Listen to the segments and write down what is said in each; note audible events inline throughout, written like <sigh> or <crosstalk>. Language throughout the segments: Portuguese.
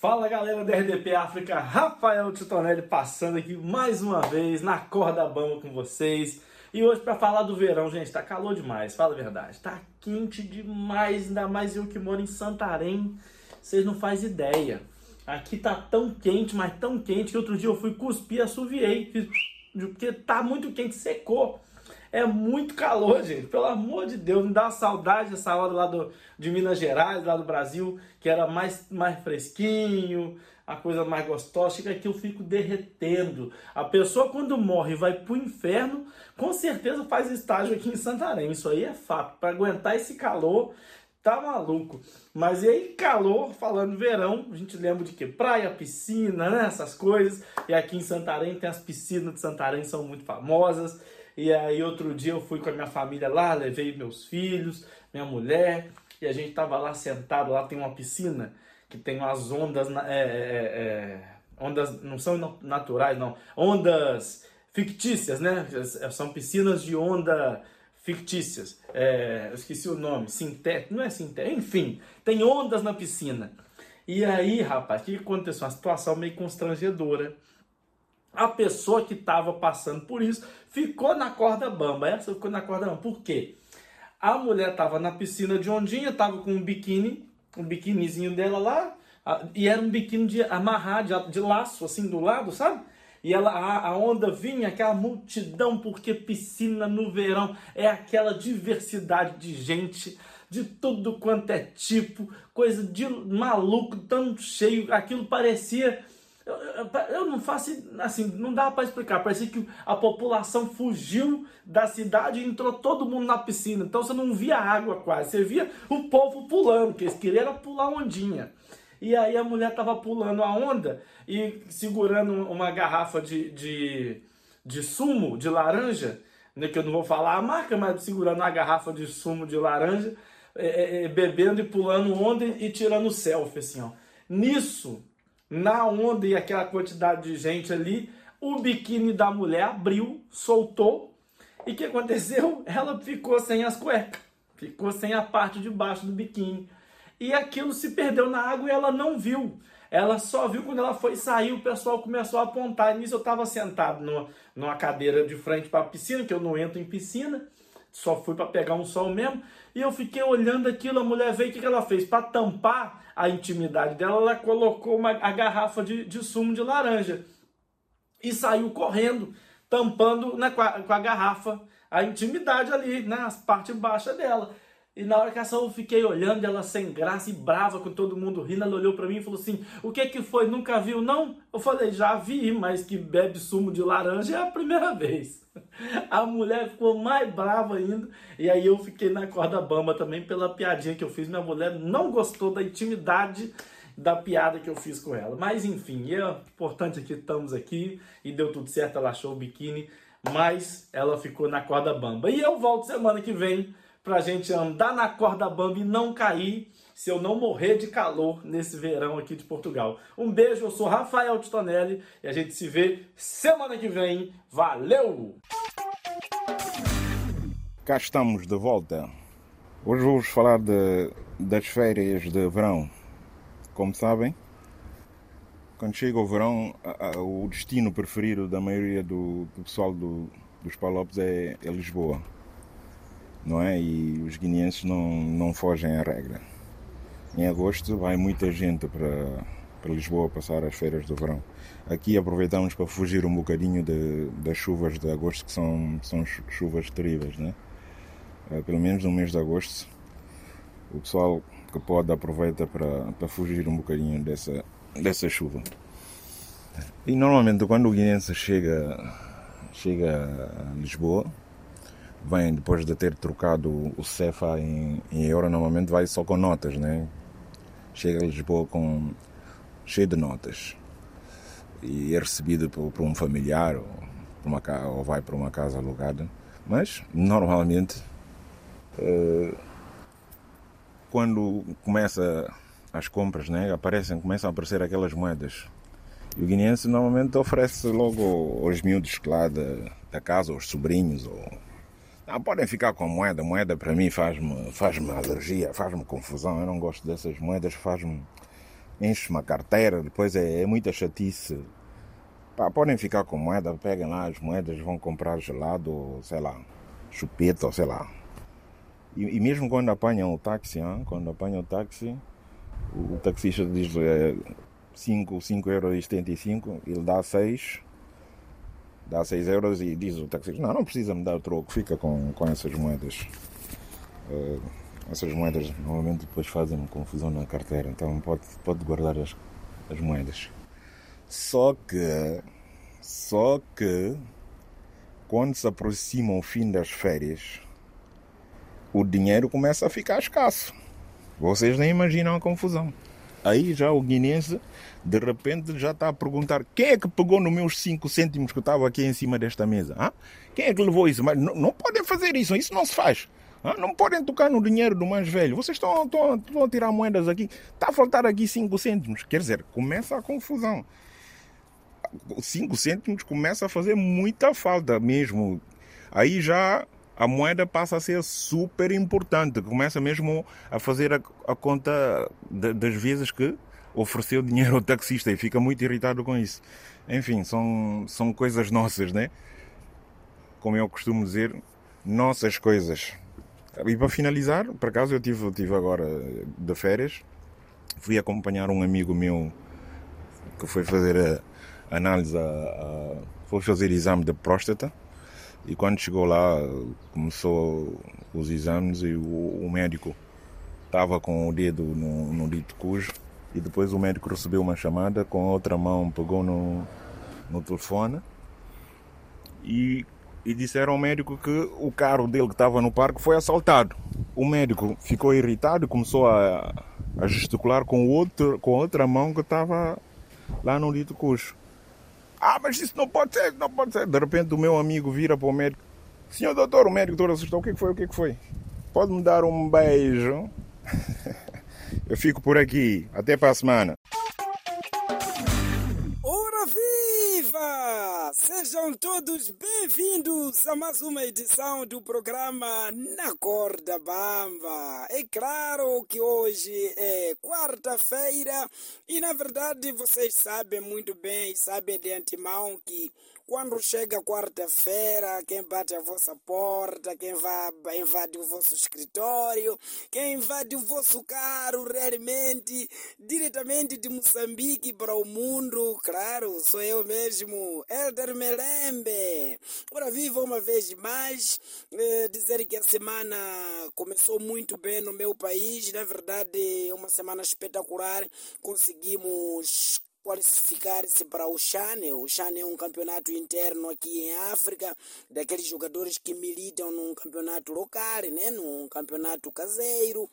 Fala galera da RDP África, Rafael Titonelli passando aqui mais uma vez na corda bamba com vocês. E hoje para falar do verão, gente, tá calor demais, fala a verdade. Tá quente demais, ainda mais eu que moro em Santarém, vocês não fazem ideia. Aqui tá tão quente, mas tão quente que outro dia eu fui cuspir, assoviei, porque tá muito quente, secou. É muito calor, gente. Pelo amor de Deus, me dá uma saudade dessa hora lá do, de Minas Gerais, lá do Brasil, que era mais, mais fresquinho, a coisa mais gostosa. Chega aqui eu fico derretendo. A pessoa, quando morre vai pro inferno, com certeza faz estágio aqui em Santarém. Isso aí é fato. Para aguentar esse calor, tá maluco. Mas e aí, calor, falando verão, a gente lembra de que? Praia, piscina, né? Essas coisas. E aqui em Santarém tem as piscinas de Santarém, são muito famosas. E aí outro dia eu fui com a minha família lá, levei meus filhos, minha mulher, e a gente tava lá sentado, lá tem uma piscina que tem umas ondas, é, é, é, ondas não são naturais não, ondas fictícias, né? São piscinas de onda fictícias. É, eu esqueci o nome, sintético, não é sintético, enfim, tem ondas na piscina. E aí, rapaz, o que aconteceu? Uma situação meio constrangedora a pessoa que estava passando por isso ficou na corda bamba. Essa ficou na corda bamba. Por quê? A mulher estava na piscina de ondinha, estava com um biquíni, um biquinizinho dela lá, e era um biquíni de amarrar, de, de laço, assim, do lado, sabe? E ela, a, a, onda vinha, aquela multidão, porque piscina no verão é aquela diversidade de gente, de tudo quanto é tipo, coisa de maluco, tão cheio, aquilo parecia eu, eu, eu, não faço assim, não dá para explicar. Parecia que a população fugiu da cidade e entrou todo mundo na piscina. Então você não via água quase, você via o povo pulando, que eles queriam pular ondinha. E aí a mulher tava pulando a onda e segurando uma garrafa de, de, de sumo de laranja, né, que eu não vou falar a marca, mas segurando uma garrafa de sumo de laranja, é, é, é bebendo e pulando onda e, e tirando selfie, assim, ó. Nisso, na onda e aquela quantidade de gente ali, o biquíni da mulher abriu, soltou. E o que aconteceu? <laughs> Ela ficou sem as cuecas, ficou sem a parte de baixo do biquíni. E aquilo se perdeu na água e ela não viu. Ela só viu quando ela foi sair, o pessoal começou a apontar. E nisso eu estava sentado numa, numa cadeira de frente para a piscina, que eu não entro em piscina só fui para pegar um sol mesmo. E eu fiquei olhando aquilo, a mulher veio, o que, que ela fez? Para tampar a intimidade dela, ela colocou uma, a garrafa de, de sumo de laranja. E saiu correndo, tampando né, com, a, com a garrafa a intimidade ali, né, as partes baixas dela. E na hora que essa eu fiquei olhando ela sem graça e brava com todo mundo rindo, ela olhou para mim e falou assim: "O que que foi? Nunca viu não?" Eu falei: "Já vi, mas que bebe sumo de laranja é a primeira vez." <laughs> A mulher ficou mais brava ainda, e aí eu fiquei na corda bamba também pela piadinha que eu fiz. Minha mulher não gostou da intimidade da piada que eu fiz com ela. Mas enfim, é importante que estamos aqui e deu tudo certo, ela achou o biquíni, mas ela ficou na corda bamba. E eu volto semana que vem pra gente andar na corda bamba e não cair se eu não morrer de calor nesse verão aqui de Portugal. Um beijo, eu sou Rafael Titonelli e a gente se vê semana que vem. Valeu! Cá estamos de volta. Hoje vou-vos falar de, das férias de verão. Como sabem, quando chega o verão, a, a, o destino preferido da maioria do, do pessoal do, dos Palopes é, é Lisboa não é? E os guineenses não, não fogem à regra. Em agosto vai muita gente para, para Lisboa passar as feiras do verão. Aqui aproveitamos para fugir um bocadinho de, das chuvas de agosto, que são, são chuvas terríveis, né? Pelo menos no mês de agosto, o pessoal que pode aproveita para, para fugir um bocadinho dessa, dessa chuva. E normalmente quando o guineense chega, chega a Lisboa, vem depois de ter trocado o CEFA em, em euro, normalmente vai só com notas, né? Chega a Lisboa com cheio de notas e é recebido por, por um familiar ou, por uma, ou vai para uma casa alugada. Mas normalmente uh, quando começa as compras, né, aparecem, começam a aparecer aquelas moedas. E o guineense normalmente oferece logo aos miúdos lá da, da casa, aos sobrinhos ou não, podem ficar com moeda. Moeda para mim faz-me faz alergia, faz-me confusão. Eu não gosto dessas moedas, faz-me enche uma carteira, depois é, é muita chatice. Pá, podem ficar com moeda, peguem lá as moedas, vão comprar gelado, sei lá, chupeta, ou sei lá. E, e mesmo quando apanham o táxi, hein? quando apanham o táxi, o, o taxista diz é, 5, 5 euros e 75, ele dá 6, dá 6 euros e diz o taxista, não, não precisa me dar o troco, fica com, com essas moedas. Uh, essas moedas normalmente depois fazem confusão na carteira, então pode, pode guardar as, as moedas. Só que, só que, quando se aproxima o fim das férias, o dinheiro começa a ficar escasso. Vocês nem imaginam a confusão. Aí já o guinense, de repente, já está a perguntar quem é que pegou nos meus 5 cêntimos que estava aqui em cima desta mesa? Ah? Quem é que levou isso? Mas não, não podem fazer isso, isso não se faz. Ah? Não podem tocar no dinheiro do mais velho. Vocês estão, estão, estão a tirar moedas aqui. Está a faltar aqui 5 cêntimos. Quer dizer, começa a confusão. 5 cêntimos começa a fazer muita falta mesmo. Aí já a moeda passa a ser super importante. Começa mesmo a fazer a, a conta de, das vezes que ofereceu dinheiro ao taxista e fica muito irritado com isso. Enfim, são, são coisas nossas, né? Como eu costumo dizer, nossas coisas. E para finalizar, por acaso eu tive, tive agora de férias, fui acompanhar um amigo meu que foi fazer a análise, a, a, foi fazer exame de próstata e quando chegou lá, começou os exames e o, o médico estava com o dedo no, no dito cujo. E depois o médico recebeu uma chamada, com a outra mão pegou no, no telefone e, e disseram ao médico que o carro dele que estava no parque foi assaltado. O médico ficou irritado e começou a, a gesticular com, outro, com a outra mão que estava lá no dito cujo. Ah, mas isso não pode ser, não pode ser. De repente o meu amigo vira para o médico. Senhor doutor, o médico todo assustou. O que foi? O que foi? Pode me dar um beijo? <laughs> Eu fico por aqui. Até para a semana. Viva! Sejam todos bem-vindos a mais uma edição do programa Na Corda Bamba. É claro que hoje é quarta-feira e, na verdade, vocês sabem muito bem, sabem de antemão que quando chega quarta-feira, quem bate a vossa porta, quem vai invade o vosso escritório, quem invade o vosso carro realmente, diretamente de Moçambique para o mundo, claro, sou eu mesmo, Elder Melembe. Ora, viva uma vez mais, eh, dizer que a semana começou muito bem no meu país, na verdade, uma semana espetacular, conseguimos qualificar-se para o Chane. O Chane é um campeonato interno aqui em África, daqueles jogadores que militam num campeonato local, né? num campeonato caseiro.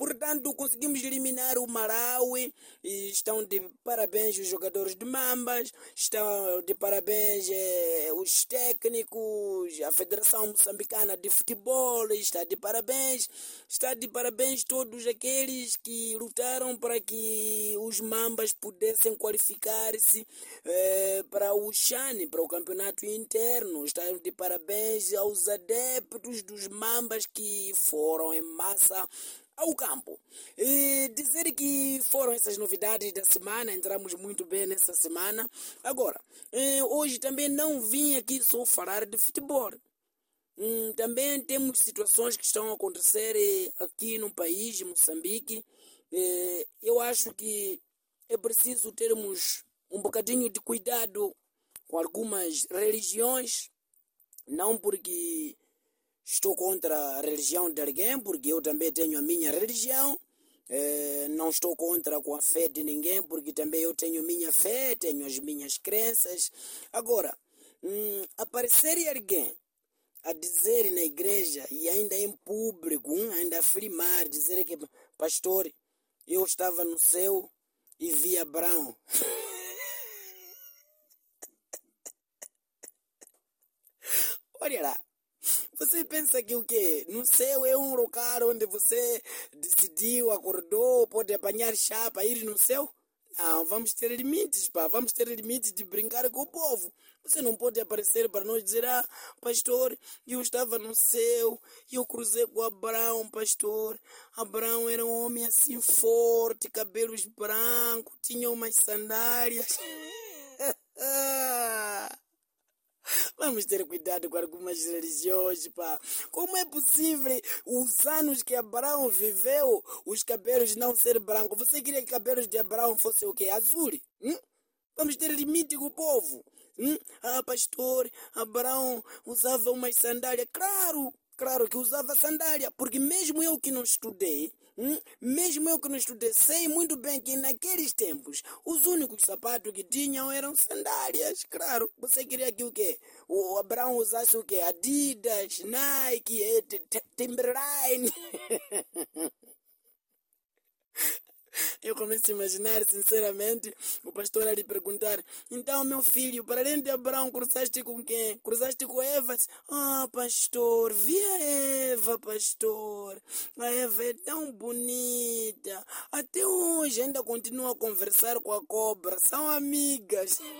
Portanto, conseguimos eliminar o Malawi estão de parabéns os jogadores de Mambas, estão de parabéns eh, os técnicos, a Federação Moçambicana de Futebol está de parabéns, está de parabéns todos aqueles que lutaram para que os Mambas pudessem qualificar-se eh, para o Chane, para o campeonato interno. Está de parabéns aos adeptos dos Mambas que foram em massa ao campo. E dizer que foram essas novidades da semana, entramos muito bem nessa semana. Agora, hoje também não vim aqui só falar de futebol. Também temos situações que estão a acontecer eh, aqui no país, Moçambique. Eu acho que é preciso termos um bocadinho de cuidado com algumas religiões, não porque estou contra a religião de alguém, porque eu também tenho a minha religião. Eh, não estou contra com a fé de ninguém, porque também eu tenho minha fé, tenho as minhas crenças. Agora, hum, aparecer alguém a dizer na igreja e ainda em público, hum, ainda afirmar, dizer que, pastor, eu estava no céu e vi Abraão. <laughs> Olha lá. Você pensa que o quê? No céu é um lugar onde você decidiu, acordou, pode apanhar chapa, ir no céu? Não, vamos ter limites, pá. Vamos ter limites de brincar com o povo. Você não pode aparecer para nós dizer, ah, pastor, eu estava no céu e eu cruzei com Abraão, pastor. Abraão era um homem assim forte, cabelos brancos, tinha umas sandálias. <laughs> <laughs> Vamos ter cuidado com algumas religiões, pá. Como é possível os anos que Abraão viveu, os cabelos não ser brancos? Você queria que cabelos de Abraão fossem o quê? Azul? Hum? Vamos ter limite com o povo. Hum? Ah, pastor, Abraão usava umas sandálias. Claro, claro que usava sandália, porque mesmo eu que não estudei, mesmo eu que não estudei, sei muito bem que naqueles tempos os únicos sapatos que tinham eram sandálias. Claro, você queria que o quê? O Abraão usasse o quê? Adidas, Nike, Timberline. <laughs> Eu começo a imaginar, sinceramente, o pastor a lhe perguntar: Então, meu filho, para além de Abraão, cruzaste com quem? Cruzaste com Eva? Ah, pastor, vi a Eva, pastor. A Eva é tão bonita. Até hoje ainda continua a conversar com a cobra. São amigas. <laughs>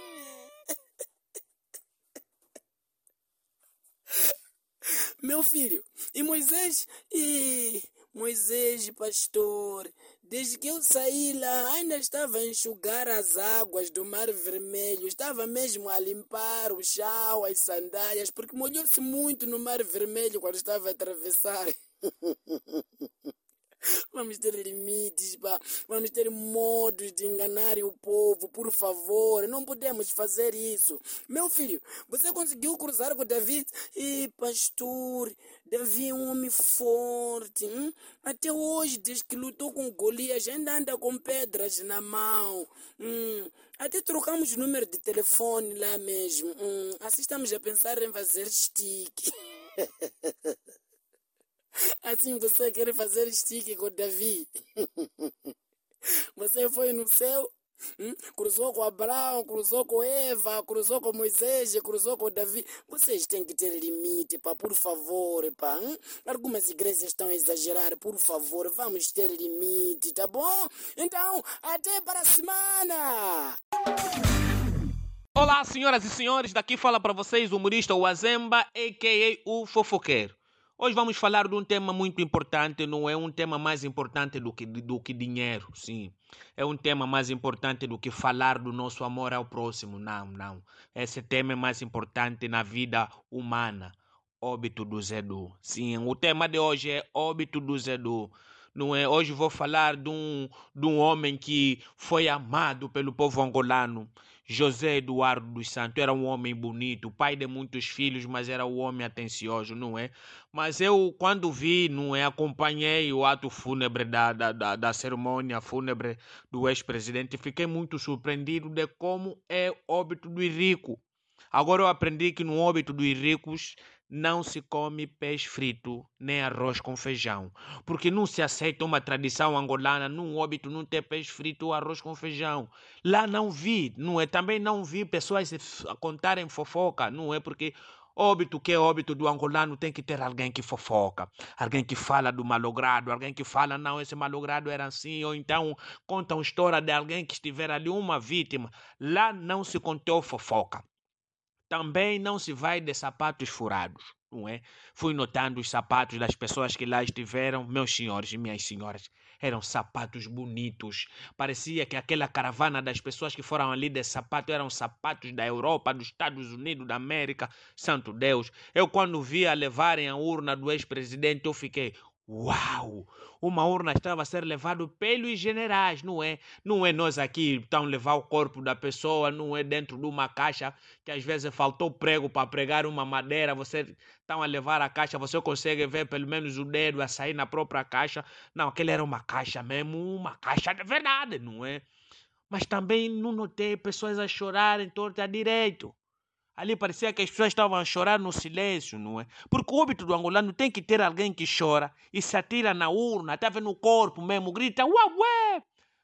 Meu filho, e Moisés? E Moisés, pastor, Desde que eu saí lá, ainda estava a enxugar as águas do Mar Vermelho. Estava mesmo a limpar o chão, as sandálias, porque molhou-se muito no Mar Vermelho quando estava a atravessar. <laughs> Vamos ter limites, pá. vamos ter modos de enganar o povo, por favor. Não podemos fazer isso. Meu filho, você conseguiu cruzar com Davi? E pastor, Davi é um homem forte. Hum? Até hoje, desde que lutou com Golias, ainda anda com pedras na mão. Hum? Até trocamos número de telefone lá mesmo. Hum? Assim estamos a pensar em fazer stick. <laughs> Assim você quer fazer stick com Davi. <laughs> Você foi no céu, hum? cruzou com Abraão, cruzou com Eva, cruzou com Moisés, cruzou com Davi. Vocês têm que ter limite, pá, por favor, pá. Hum? Algumas igrejas estão a exagerar, por favor, vamos ter limite, tá bom? Então, até para a semana! Olá, senhoras e senhores, daqui fala para vocês o humorista Wazemba, a.k.a. o fofoqueiro. Hoje vamos falar de um tema muito importante, não é um tema mais importante do que, do que dinheiro, sim. É um tema mais importante do que falar do nosso amor ao próximo, não, não. Esse tema é mais importante na vida humana. Óbito do Zedu. Sim, o tema de hoje é óbito do Zedu. Não é? Hoje vou falar de um, de um homem que foi amado pelo povo angolano José Eduardo dos Santos era um homem bonito, pai de muitos filhos, mas era um homem atencioso, não é? Mas eu, quando vi, não é? Acompanhei o ato fúnebre da, da, da, da cerimônia fúnebre do ex-presidente, fiquei muito surpreendido de como é óbito do rico. Agora eu aprendi que no óbito dos ricos não se come peixe frito nem arroz com feijão, porque não se aceita uma tradição angolana num óbito não ter peixe frito ou arroz com feijão. Lá não vi, não é? Também não vi pessoas contarem fofoca, não é? Porque óbito que é óbito do angolano tem que ter alguém que fofoca, alguém que fala do malogrado, alguém que fala não esse malogrado era assim ou então conta uma história de alguém que estiver ali uma vítima. Lá não se contou fofoca. Também não se vai de sapatos furados, não é? Fui notando os sapatos das pessoas que lá estiveram, meus senhores e minhas senhoras. Eram sapatos bonitos. Parecia que aquela caravana das pessoas que foram ali de sapato eram sapatos da Europa, dos Estados Unidos, da América. Santo Deus. Eu, quando vi a levarem a urna do ex-presidente, eu fiquei, Uau! Uma urna estava a ser levado pelos generais, não é? Não é nós aqui estão levar o corpo da pessoa, não é dentro de uma caixa que às vezes faltou prego para pregar uma madeira, você estão a levar a caixa, você consegue ver pelo menos o dedo a sair na própria caixa. Não, aquele era uma caixa mesmo, uma caixa de verdade, não é? Mas também não notei pessoas a chorar em torto a direito. Ali parecia que as pessoas estavam a chorar no silêncio, não é? Porque o óbito do angolano tem que ter alguém que chora e se atira na urna, até vendo o corpo mesmo, grita ué, ué.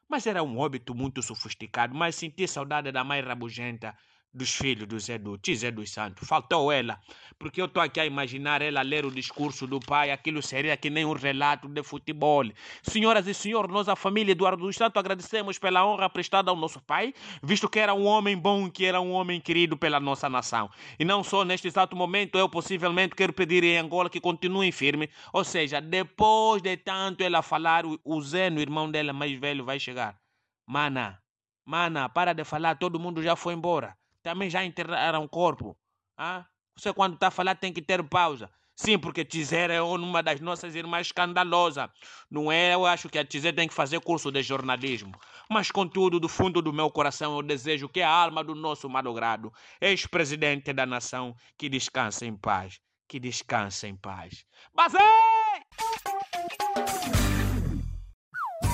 Mas era um óbito muito sofisticado, mas senti saudade da mãe rabugenta dos filhos do Zé do Zé dos Santos. Faltou ela, porque eu estou aqui a imaginar ela ler o discurso do pai, aquilo seria que nem um relato de futebol. Senhoras e senhores, nós, a família Eduardo dos Santos, agradecemos pela honra prestada ao nosso pai, visto que era um homem bom, que era um homem querido pela nossa nação. E não só neste exato momento, eu possivelmente quero pedir em Angola que continuem firme, ou seja, depois de tanto ela falar, o Zé, o irmão dela mais velho, vai chegar. Mana, mana, para de falar, todo mundo já foi embora também já enterraram corpo. Ah? Você quando está a falar tem que ter pausa. Sim, porque Tizer é uma das nossas irmãs escandalosa. Não é? Eu acho que a Tizer tem que fazer curso de jornalismo. Mas, contudo, do fundo do meu coração, eu desejo que a alma do nosso malogrado, ex-presidente da nação, que descanse em paz. Que descanse em paz. Basei!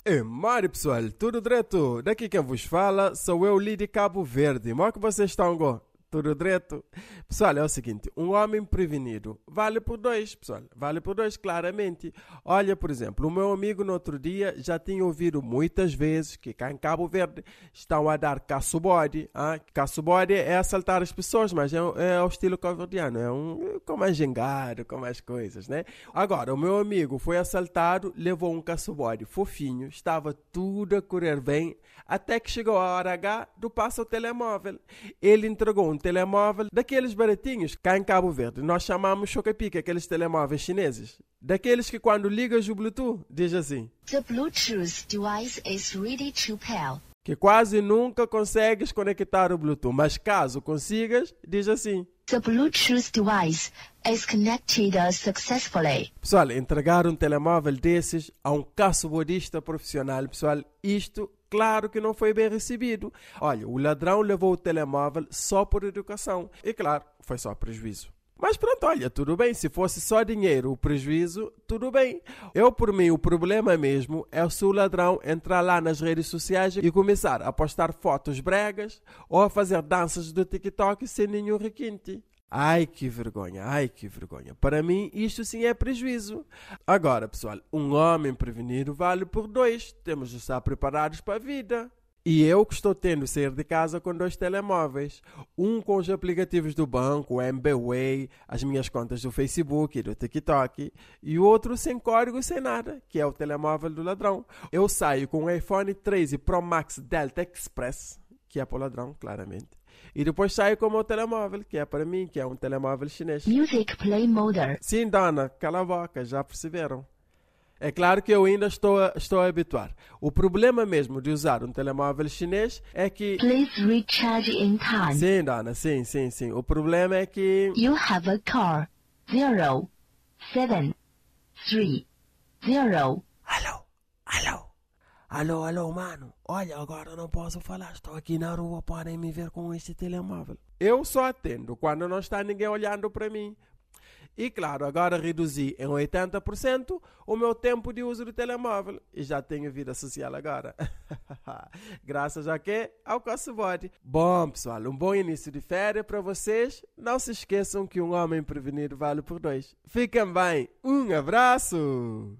É, Mário pessoal, tudo direto? Daqui quem vos fala sou eu, Lidi Cabo Verde. Como é que vocês estão, go? Tudo direto? Pessoal, é o seguinte: um homem prevenido vale por dois, pessoal. Vale por dois, claramente. Olha, por exemplo, o meu amigo no outro dia já tinha ouvido muitas vezes que cá em Cabo Verde estão a dar caço-bode. Ah? Caço-bode é assaltar as pessoas, mas é, é o estilo cabo-verdiano. É um com mais gengado, com mais coisas, né? Agora, o meu amigo foi assaltado, levou um caço-bode fofinho, estava tudo a correr bem, até que chegou a hora H do passo ao telemóvel. Ele entregou um telemóvel daqueles baratinhos cá em Cabo Verde. Nós chamamos chocapica, aqueles telemóveis chineses. Daqueles que quando ligas o Bluetooth, diz assim. The Bluetooth device is ready to pair. Que quase nunca consegues conectar o Bluetooth, mas caso consigas, diz assim. The Bluetooth device is connected successfully. Pessoal, entregar um telemóvel desses a um caço-bodista profissional, pessoal, isto claro que não foi bem recebido. Olha, o ladrão levou o telemóvel só por educação. E claro, foi só prejuízo. Mas pronto, olha, tudo bem. Se fosse só dinheiro o prejuízo, tudo bem. Eu, por mim, o problema mesmo é se o ladrão entrar lá nas redes sociais e começar a postar fotos bregas ou a fazer danças do TikTok sem nenhum requinte. Ai que vergonha, ai que vergonha. Para mim, isto sim é prejuízo. Agora, pessoal, um homem prevenido vale por dois. Temos de estar preparados para a vida. E eu que estou tendo sair de casa com dois telemóveis. Um com os aplicativos do banco, o MBWay, as minhas contas do Facebook e do TikTok. E o outro sem código, sem nada, que é o telemóvel do ladrão. Eu saio com o iPhone 13 Pro Max Delta Express, que é para o ladrão, claramente. E depois saio com o meu telemóvel, que é para mim, que é um telemóvel chinês. Music play mode. Sim, dona, cala a boca, já perceberam. É claro que eu ainda estou a, estou a habituar. O problema mesmo de usar um telemóvel chinês é que. Please recharge in time. Sim, dona, sim, sim, sim. O problema é que. You have a car. Zero, seven, three, zero. Alô, alô, alô, alô, mano. Olha, agora não posso falar. Estou aqui na rua, podem me ver com este telemóvel. Eu só atendo quando não está ninguém olhando para mim. E claro, agora reduzi em 80% o meu tempo de uso do telemóvel e já tenho vida social agora. <laughs> Graças a quê? Ao Caçobode. Bom, pessoal, um bom início de férias para vocês. Não se esqueçam que um homem prevenido vale por dois. Fiquem bem. Um abraço!